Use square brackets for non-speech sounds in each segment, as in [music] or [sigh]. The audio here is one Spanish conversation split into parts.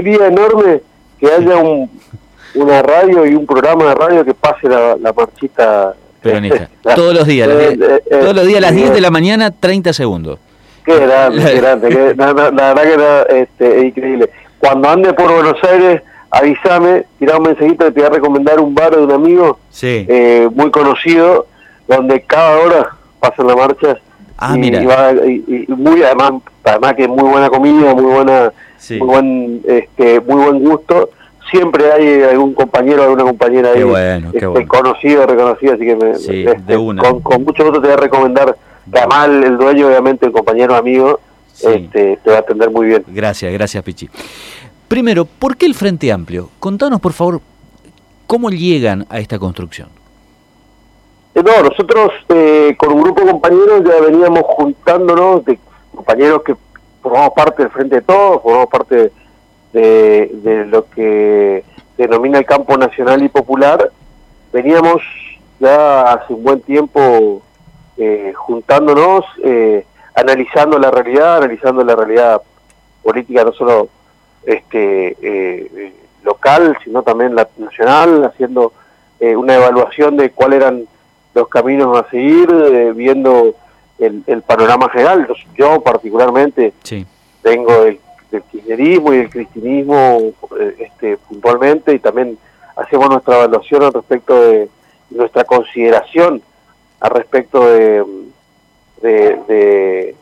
alegría enorme que haya un, una radio y un programa de radio que pase la, la marchita. Peronista. [laughs] todos los días, Eh, eh, eh, todos los días a las eh, 10 de la mañana, 30 segundos. Qué grande, qué grande. que- [laughs] la, la- la verdad que era este, es increíble. Cuando ande por Buenos Aires, avísame, tirá un mensajito que te voy a recomendar un bar de un amigo Sí. eh, muy conocido, donde cada hora pasan la marcha. Ah, y, mira. y va- y- y muy además, además que muy buena comida, muy buena, Sí. muy buen, este, muy buen gusto. Siempre hay algún compañero, alguna compañera Qué ahí, bueno, qué este, bueno. conocido, reconocido, así que me, Sí, este. Con, con mucho gusto te voy a recomendar. Además, el, el dueño, obviamente, el compañero amigo, Sí. este, te va a atender muy bien. Gracias, gracias, Pichi. Primero, ¿por qué el Frente Amplio? Contanos, por favor, cómo llegan a esta construcción. Eh, No, nosotros eh, con un grupo de compañeros ya veníamos juntándonos, de compañeros que formamos parte del Frente de Todos, formamos parte de, lo que denomina el campo nacional y popular. Veníamos ya hace un buen tiempo eh, juntándonos, eh, analizando la realidad, analizando la realidad política no solo este eh, local, sino también la nacional, haciendo eh, una evaluación de cuáles eran los caminos a seguir, eh, viendo el, el panorama general. Yo- particularmente Sí. vengo del, del kirchnerismo y del cristianismo eh, este, puntualmente y también hacemos nuestra evaluación al respecto de nuestra consideración al respecto de, de- de-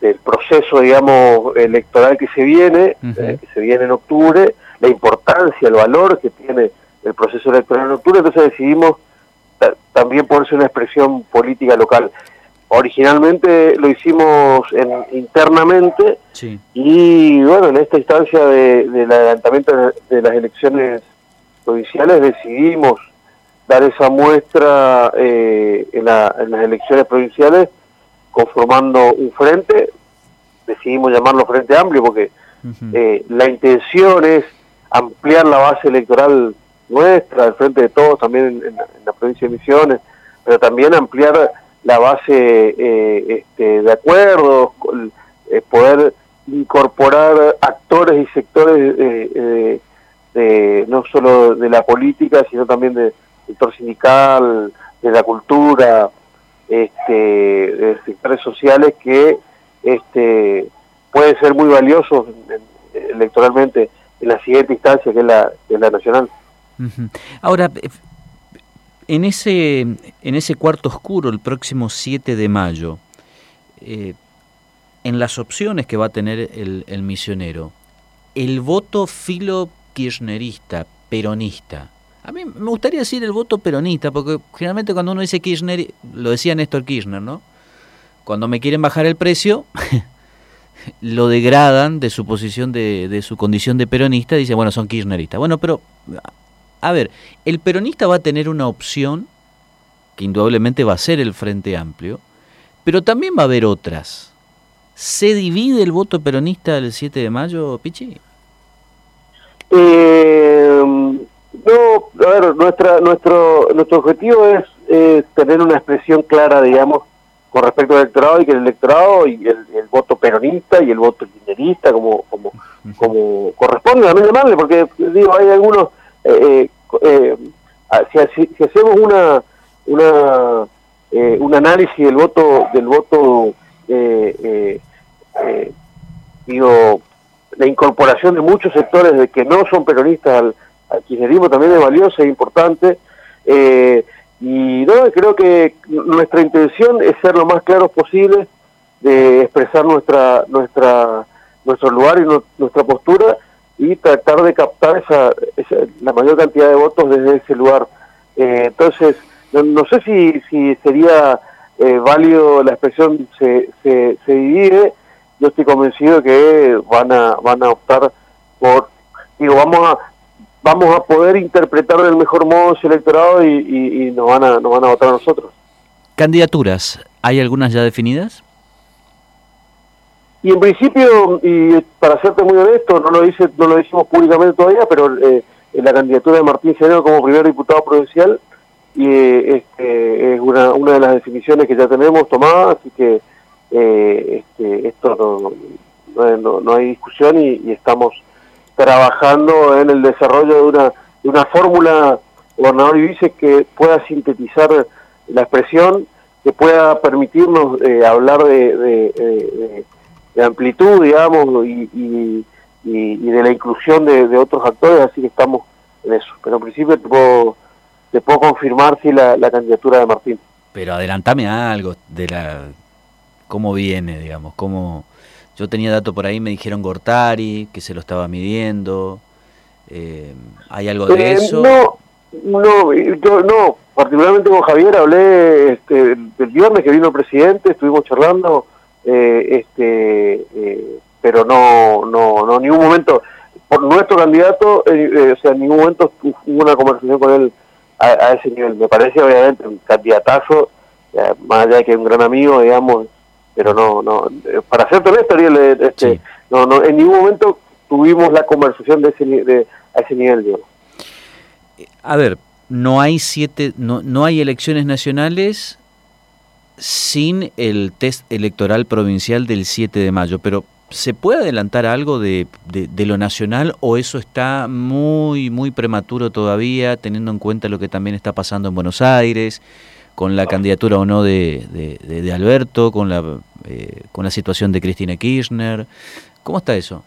del proceso, digamos, electoral que se viene, eh, que se viene en octubre, la importancia, el valor que tiene el proceso electoral en octubre, entonces decidimos ta- también ponerse una expresión política local. Originalmente lo hicimos en- internamente Sí. y bueno, en esta instancia de- del adelantamiento de, las elecciones provinciales decidimos dar esa muestra eh, en, la- en las elecciones provinciales conformando un frente, decidimos llamarlo Frente Amplio porque eh, la intención es ampliar la base electoral nuestra, del frente de todos, también en, la, provincia de Misiones, pero también ampliar la base eh, este, de acuerdos, eh, poder incorporar actores y sectores eh, eh, de, no solo de la política, sino también del sector sindical, de la cultura, este, de sectores sociales que este, pueden ser muy valiosos en- en- electoralmente en la siguiente instancia, que es la, que es la nacional. Ahora, eh, en ese, en ese cuarto oscuro, el próximo 7 de mayo, eh, en las opciones que va a tener el, misionero, el voto filo kirchnerista, peronista. A mí me gustaría decir el voto peronista, porque generalmente cuando uno dice Kirchner, lo decía Néstor Kirchner, ¿no? Cuando me quieren bajar el precio, [laughs] lo degradan de su posición, de, de su condición de peronista, dicen, bueno, son kirchneristas. Bueno, pero, a ver, el peronista va a tener una opción, que indudablemente va a ser el Frente Amplio, pero también va a haber otras. ¿Se divide el voto peronista el 7 de mayo, Pichi? Eh, no, a ver, nuestra, nuestro, nuestro objetivo es eh, tener una expresión clara, digamos, con respecto al electorado y que el electorado y el, voto peronista y el voto kirchnerista, como, como, como corresponde también llamarle, porque digo, hay algunos, eh, eh, ah, si, hace- si hacemos una, una eh, un análisis del voto, del voto eh, eh, eh, digo, la incorporación de muchos sectores de que no son peronistas al, al kirchnerismo también es valiosa e importante. Eh, y no, creo que nuestra intención es ser lo más claros posible, de expresar nuestra nuestra nuestro lugar y nu- nuestra postura y tratar de captar esa, esa- la mayor cantidad de votos desde ese lugar. Eh, entonces, no, no sé si, si sería eh, válido la expresión se, se, se divide, yo estoy convencido que van a van a optar por digo vamos a vamos a poder interpretar del mejor modo ese electorado y, y, y nos van a nos van a votar a nosotros Candidaturas, ¿hay algunas ya definidas? Y en principio y para serte muy honesto no lo dice no lo decimos públicamente todavía pero eh, la candidatura de Martín Cenero como primer diputado provincial y eh, este, es una, una de las definiciones que ya tenemos tomadas así que eh, este, esto no, no, no- hay discusión y, y estamos trabajando en el desarrollo de una, de una fórmula, gobernador y vice, que pueda sintetizar la expresión, que pueda permitirnos eh, hablar de, de, amplitud, digamos, y, y, de la inclusión de, otros actores, así que estamos en eso. Pero en principio te puedo, te puedo confirmar si la, la candidatura de Martín. Pero adelantame algo de la cómo viene, digamos, cómo yo tenía dato por ahí, me dijeron Gortari, que se lo estaba midiendo. Eh, ¿Hay algo de eh, eso? No, no, yo no, particularmente con Javier hablé este, el viernes que vino el presidente, estuvimos charlando, eh, este, pero no, no, no, en ningún momento, por nuestro candidato, o sea, en ningún momento hubo una conversación con él a, ese nivel. Me parece obviamente un candidatazo, más allá de que es un gran amigo, digamos, pero no, no, para ser honesto, Ariel, eh, este, no, no, en ningún momento tuvimos la conversación de ese, de, a ese nivel, digamos. A ver, no hay siete, no, no hay elecciones nacionales sin el test electoral provincial del 7 de mayo, pero ¿se puede adelantar algo de, de, de, lo nacional o eso está muy, muy prematuro todavía, teniendo en cuenta lo que también está pasando en Buenos Aires? con la candidatura o no de, de, Alberto, con la, eh, con la situación de Cristina Kirchner. ¿Cómo está eso?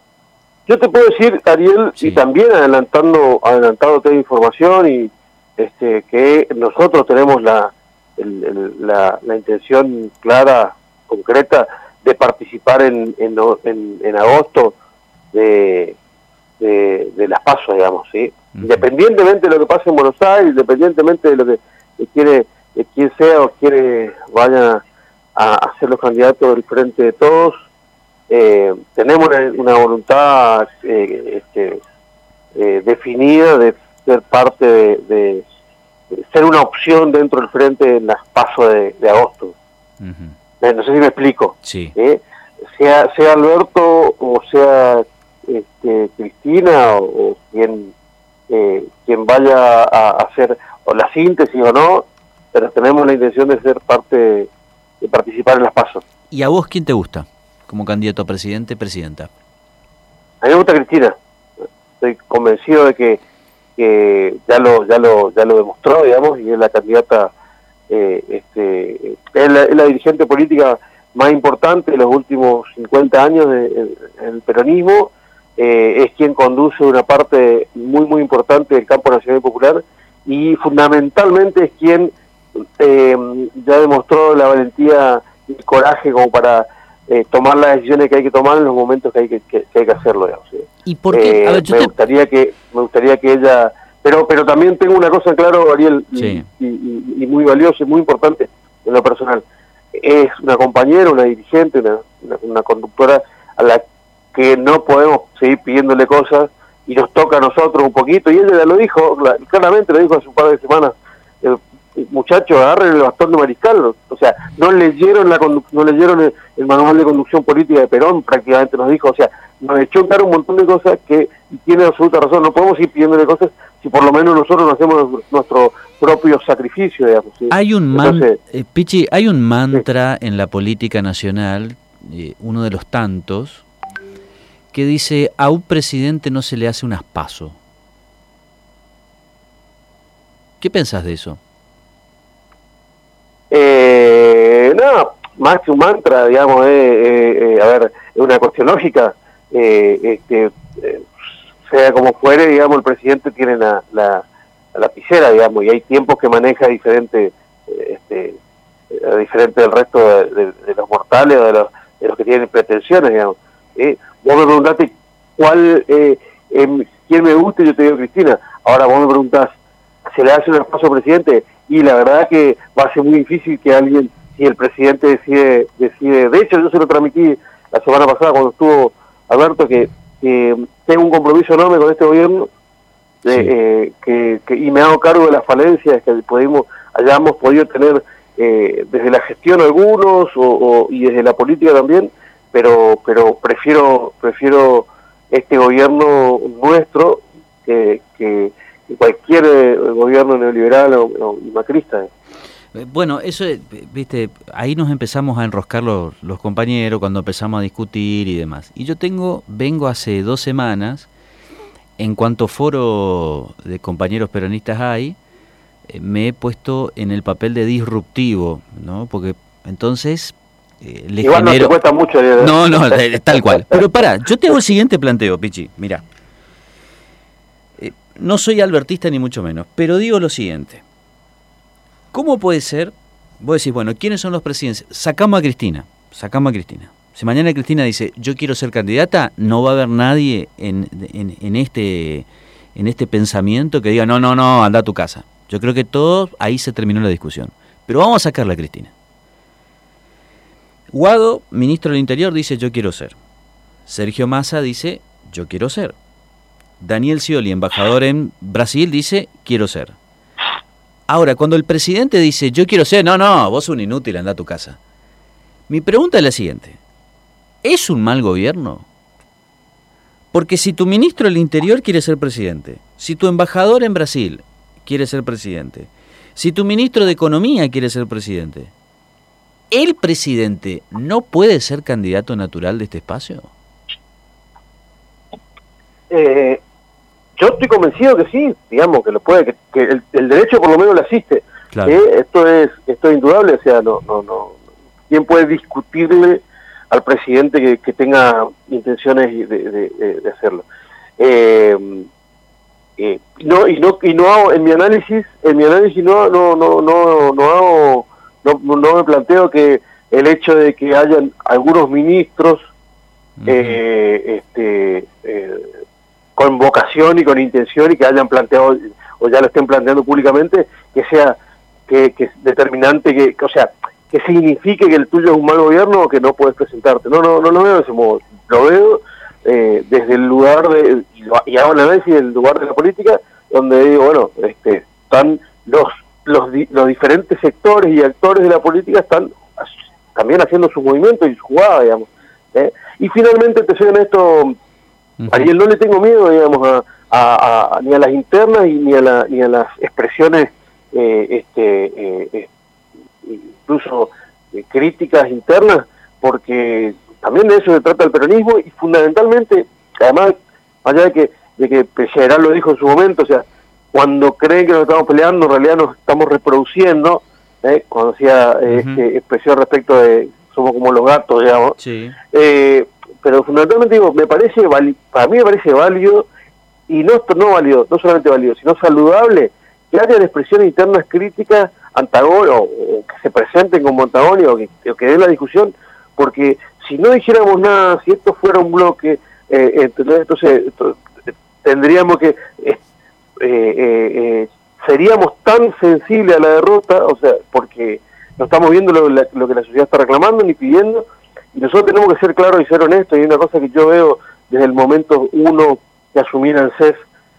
Yo te puedo decir, Ariel, y también adelantando adelantado toda información, y este, que nosotros tenemos la, la, la, intención clara, concreta, de participar en, en, en, agosto de, de, las pasos, digamos, ¿sí? Independientemente de lo que pase en Buenos Aires, independientemente de lo que quiere de quien sea o quiere vaya a, ser los candidatos del frente de todos. Eh, tenemos una, voluntad eh, este, eh, definida de ser parte de, ser una opción dentro del frente en las pasos de, agosto. No sé si me explico. Sí. Sea, sea Alberto o sea este, Cristina o, quien, quien vaya a hacer o la síntesis o no, pero tenemos la intención de ser parte, de participar en las pasos. ¿Y a vos quién te gusta como candidato a presidente, presidenta? A mí me gusta Cristina. Estoy convencido de que, ya lo ya lo ya lo demostró, digamos, y es la candidata, eh, este, es la, dirigente política más importante de los últimos 50 años del el peronismo. Eh, es quien conduce una parte muy muy importante del campo nacional y popular y fundamentalmente es quien eh, ya demostró la valentía y el coraje como para eh, tomar las decisiones que hay que tomar en los momentos que hay que, que, hay que hacerlo. ¿Y por qué? Eh, me gustaría que me gustaría que ella, pero pero también tengo una cosa claro, Ariel, y, muy valiosa y muy importante en lo personal. Es una compañera, una dirigente, una, una, conductora a la que no podemos seguir pidiéndole cosas y nos toca a nosotros un poquito, y ella ya lo dijo, claramente lo dijo hace un par de semanas, muchachos, agarren el bastón de mariscal. O sea, no leyeron la no leyeron el, manual de conducción política de Perón, prácticamente nos dijo. O sea, nos echó en cara un montón de cosas que tiene absoluta razón. No podemos ir pidiéndole cosas si por lo menos nosotros no hacemos nuestro propio sacrificio, digamos. Hay un, man, eh, Pichi, hay un mantra en la política nacional, eh, uno de los tantos, que dice, a un presidente no se le hace un aspaso. ¿Qué pensás de eso? Eh, no, más que un mantra, digamos, eh, a ver, es una cuestión lógica. este, sea como fuere, digamos, el presidente tiene la, la, lapicera, digamos, y hay tiempos que maneja diferente, este, diferente del resto de, los mortales o de los, de los que tienen pretensiones, digamos. vos me preguntaste cuál, em, quién me gusta yo te digo Cristina. Ahora vos me preguntás, ¿se le hace un espacio presidente? Y la verdad que va a ser muy difícil que alguien, si el presidente decide, decide, de hecho yo se lo transmití la semana pasada cuando estuvo Alberto, que, tengo un compromiso enorme con este gobierno eh, que, y me hago cargo de las falencias que pudimos, hayamos podido tener eh, desde la gestión algunos o, y desde la política también, pero pero prefiero prefiero este gobierno nuestro que, que cualquier eh, gobierno neoliberal o, macrista. Eh, bueno, eso, eh, viste, ahí nos empezamos a enroscar los, los, compañeros cuando empezamos a discutir y demás. Y yo tengo, vengo hace dos semanas en cuanto foro de compañeros peronistas hay, me he puesto en el papel de disruptivo, ¿no? Porque entonces eh, le Igual no te cuesta mucho. No, no, [laughs] tal cual. Pero para, yo te hago el siguiente planteo, Pichi. Mira, no soy albertista ni mucho menos, pero digo lo siguiente. ¿Cómo puede ser? Vos decís, bueno, ¿quiénes son los presidentes? Sacamos a Cristina, sacamos a Cristina. Si mañana Cristina dice, yo quiero ser candidata, no va a haber nadie en, este, en este pensamiento que diga, no, no, no, anda a tu casa. Yo creo que todo, ahí se terminó la discusión. Pero vamos a sacarla a Cristina. Guado, ministro del Interior, dice, yo quiero ser. Sergio Massa dice, yo quiero ser. Daniel Scioli, embajador en Brasil, dice, quiero ser. Ahora, cuando el presidente dice, yo quiero ser, no, no, vos un inútil, anda a tu casa. Mi pregunta es la siguiente. ¿Es un mal gobierno? Porque si tu ministro del Interior quiere ser presidente, si tu embajador en Brasil quiere ser presidente, si tu ministro de Economía quiere ser presidente, ¿el presidente no puede ser candidato natural de este espacio? Eh, yo estoy convencido que sí, digamos, que lo puede, que, el, derecho por lo menos lo asiste. Eh, esto es esto es indudable, o sea, no, no, no. ¿Quién puede discutirle al presidente que, tenga intenciones de, hacerlo. Eh, eh, no y no y no hago, en mi análisis en mi análisis no no no no no hago no, no me planteo que el hecho de que hayan algunos ministros eh, este con vocación y con intención y que hayan planteado o ya lo estén planteando públicamente que sea que, que determinante que o sea que signifique que el tuyo es un mal gobierno o que no puedes presentarte. No, no, no lo veo de ese modo. Lo veo eh, desde el lugar de, y hago el análisis del lugar de la política, donde digo, bueno, este, están los, los, los diferentes sectores y actores de la política están también haciendo su movimiento y su jugada, digamos. ¿eh? Y finalmente, te soy honesto, Ariel, no le tengo miedo, digamos, a, ni a las internas ni a, la, ni a las expresiones eh, este, incluso eh, críticas internas, porque también de eso se trata el peronismo y fundamentalmente, además, allá de que, de que General lo dijo en su momento, o sea, cuando creen que nos estamos peleando, en realidad nos estamos reproduciendo, ¿eh? cuando hacía este, expresión respecto de somos como los gatos, digamos. Eh, pero fundamentalmente digo, me parece, para mí me parece válido, y no, no válido, no solamente válido, sino saludable, que haya expresiones internas críticas antagónico o que se presenten como antagónicos o que, den la discusión, porque si no dijéramos nada, si esto fuera un bloque, eh, entonces, tendríamos que, eh, eh, seríamos tan sensibles a la derrota, o sea, porque no estamos viendo lo, lo, que la sociedad está reclamando ni pidiendo, y nosotros tenemos que ser claros y ser honestos, y una cosa que yo veo desde el momento uno que asumir el CES,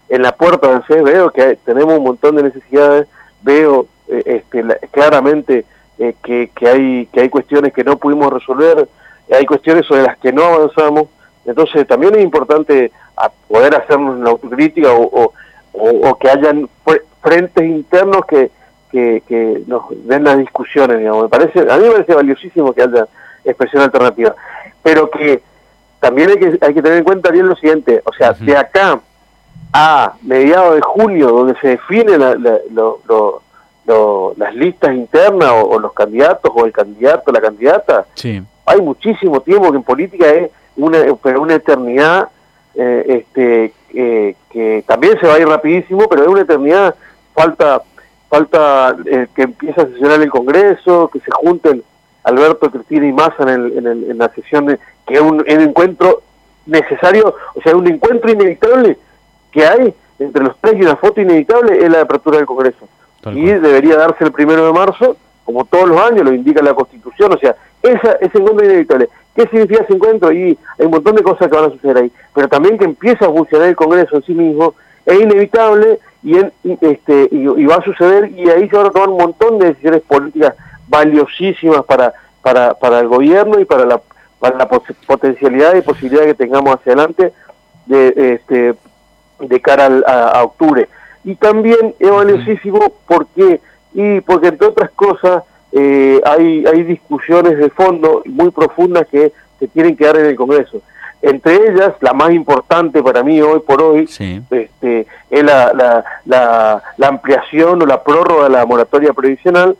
en la puerta del CES veo que tenemos un montón de necesidades, veo eh, este, claramente eh, que, que, hay, que hay cuestiones que no pudimos resolver, hay cuestiones sobre las que no avanzamos, entonces también es importante poder hacernos una autocrítica o, o, que hayan frentes internos que, que, nos den las discusiones, digamos. Me parece, a mí me parece valiosísimo que haya expresión alternativa, pero que también hay que, hay que tener en cuenta bien lo siguiente, o sea, de acá a mediados de junio, donde se define la, lo, las listas internas o, los candidatos o el candidato, la candidata, sí. hay muchísimo tiempo que en política es una, pero una eternidad eh, este, que también se va a ir rapidísimo, pero es una eternidad, falta falta eh, que empiece a sesionar el Congreso, que se junten Alberto, Cristina y Massa en, el, en, la sesión, que es un, encuentro necesario, o sea, un encuentro inevitable que hay entre los tres y una foto inevitable es la apertura del Congreso y debería darse el primero de marzo, como todos los años, lo indica la Constitución, o sea, esa, ese encuentro inevitable. ¿Qué significa ese encuentro? Y hay un montón de cosas que van a suceder ahí, pero también que empieza a funcionar el Congreso en sí mismo, es inevitable y, este, y, va a suceder y ahí se van a tomar un montón de decisiones políticas valiosísimas para, para, para el gobierno y para la, para la potencialidad y posibilidad que tengamos hacia adelante de, este, de cara a octubre. Y también es valiosísimo porque, y porque entre otras cosas eh, hay, hay discusiones de fondo muy profundas que se tienen que dar en el Congreso. entre ellas, la más importante para mí hoy por hoy, este, es la, la, la, ampliación o la prórroga de la moratoria previsional,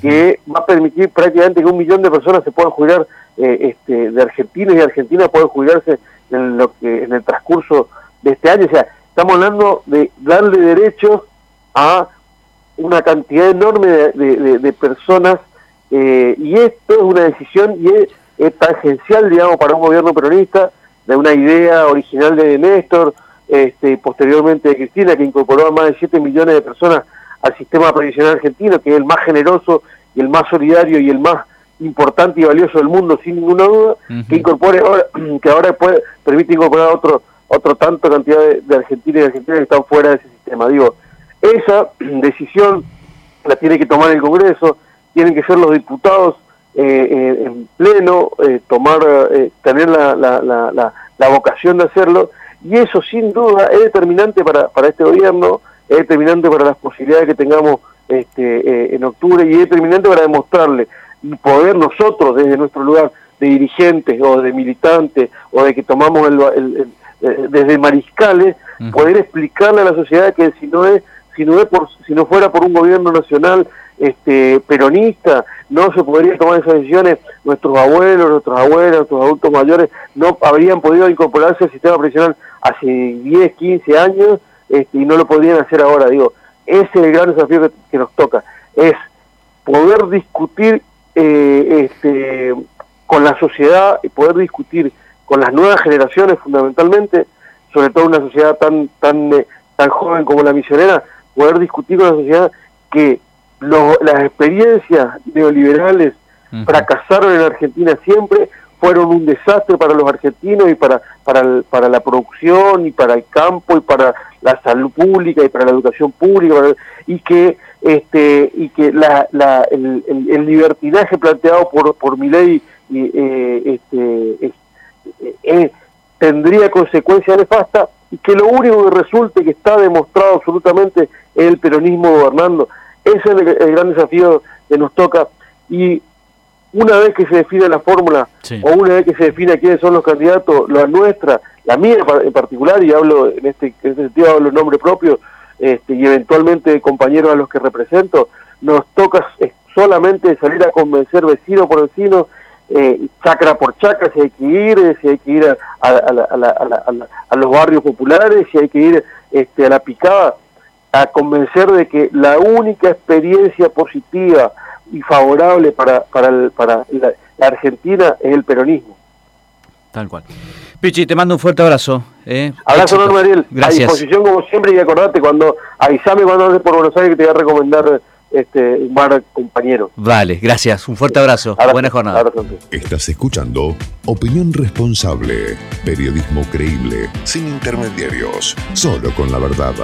que va a permitir prácticamente que un millón de personas se puedan jubilar, eh, este, de Argentina y de Argentina puedan jubilarse en, lo que, en el transcurso de este año. O sea, estamos hablando de darle derechos a una cantidad enorme de, personas eh, y esto es una decisión y es, tangencial, digamos, para un gobierno peronista, de una idea original de Néstor, este, posteriormente de Cristina, que incorporó a más de 7 millones de personas al sistema previsional argentino, que es el más generoso y el más solidario y el más importante y valioso del mundo, sin ninguna duda, que incorpore ahora, [clears throat] que ahora puede, permite incorporar otro otro tanto cantidad de, de argentinos y argentinas que están fuera de ese sistema. Digo, esa [clears throat] decisión la tiene que tomar el Congreso, tienen que ser los diputados eh, eh, en pleno, eh, tomar, tener la, la, la, la, vocación de hacerlo, y eso sin duda es determinante para, para este gobierno, es determinante para las posibilidades que tengamos este, en octubre, y es determinante para demostrarle y poder nosotros desde nuestro lugar de dirigentes o de militantes o de que tomamos el, desde mariscales poder explicarle a la sociedad que si no es si no, es por, si no fuera por un gobierno nacional este, peronista, no se podría tomar esas decisiones, nuestros abuelos, nuestros abuelos, nuestros adultos mayores no habrían podido incorporarse al sistema previsional hace 10, 15 años este, y no lo podrían hacer ahora. Digo, ese es el gran desafío que, nos toca, es poder discutir eh, este, con la sociedad y poder discutir con las nuevas generaciones fundamentalmente, sobre todo una sociedad tan, tan, eh, tan joven como la misionera, poder discutir con la sociedad que las experiencias neoliberales fracasaron en Argentina siempre, fueron un desastre para los argentinos y para, para, para la producción y para el campo y para la salud pública y para la educación pública y que este y que la, la, el, el, libertinaje planteado por por mi ley eh, este, eh, tendría consecuencias nefastas y que lo único que resulte que está demostrado absolutamente el peronismo gobernando. Ese es el, gran desafío que nos toca. Y una vez que se define la fórmula, o una vez que se define quiénes son los candidatos, la nuestra, la mía en particular, y hablo en este, en este sentido hablo en nombre propio, este, y eventualmente compañeros a los que represento, nos toca solamente salir a convencer vecino por vecino, eh, chacra por chacra, si hay que ir, si hay que ir a, a los barrios populares, si hay que ir este, a la picada, a convencer de que la única experiencia positiva y favorable para, para, para la, Argentina es el peronismo. Tal cual. Pichi, te mando un fuerte abrazo. Eh. Abrazo, don Mariel. Gracias. A disposición como siempre y acordate, cuando avísame cuando andes por Buenos Aires que te voy a recomendar este, un bar compañero. Vale, gracias. Un fuerte abrazo. Buena jornada. Estás escuchando Opinión Responsable. Periodismo creíble, sin intermediarios, solo con la verdad.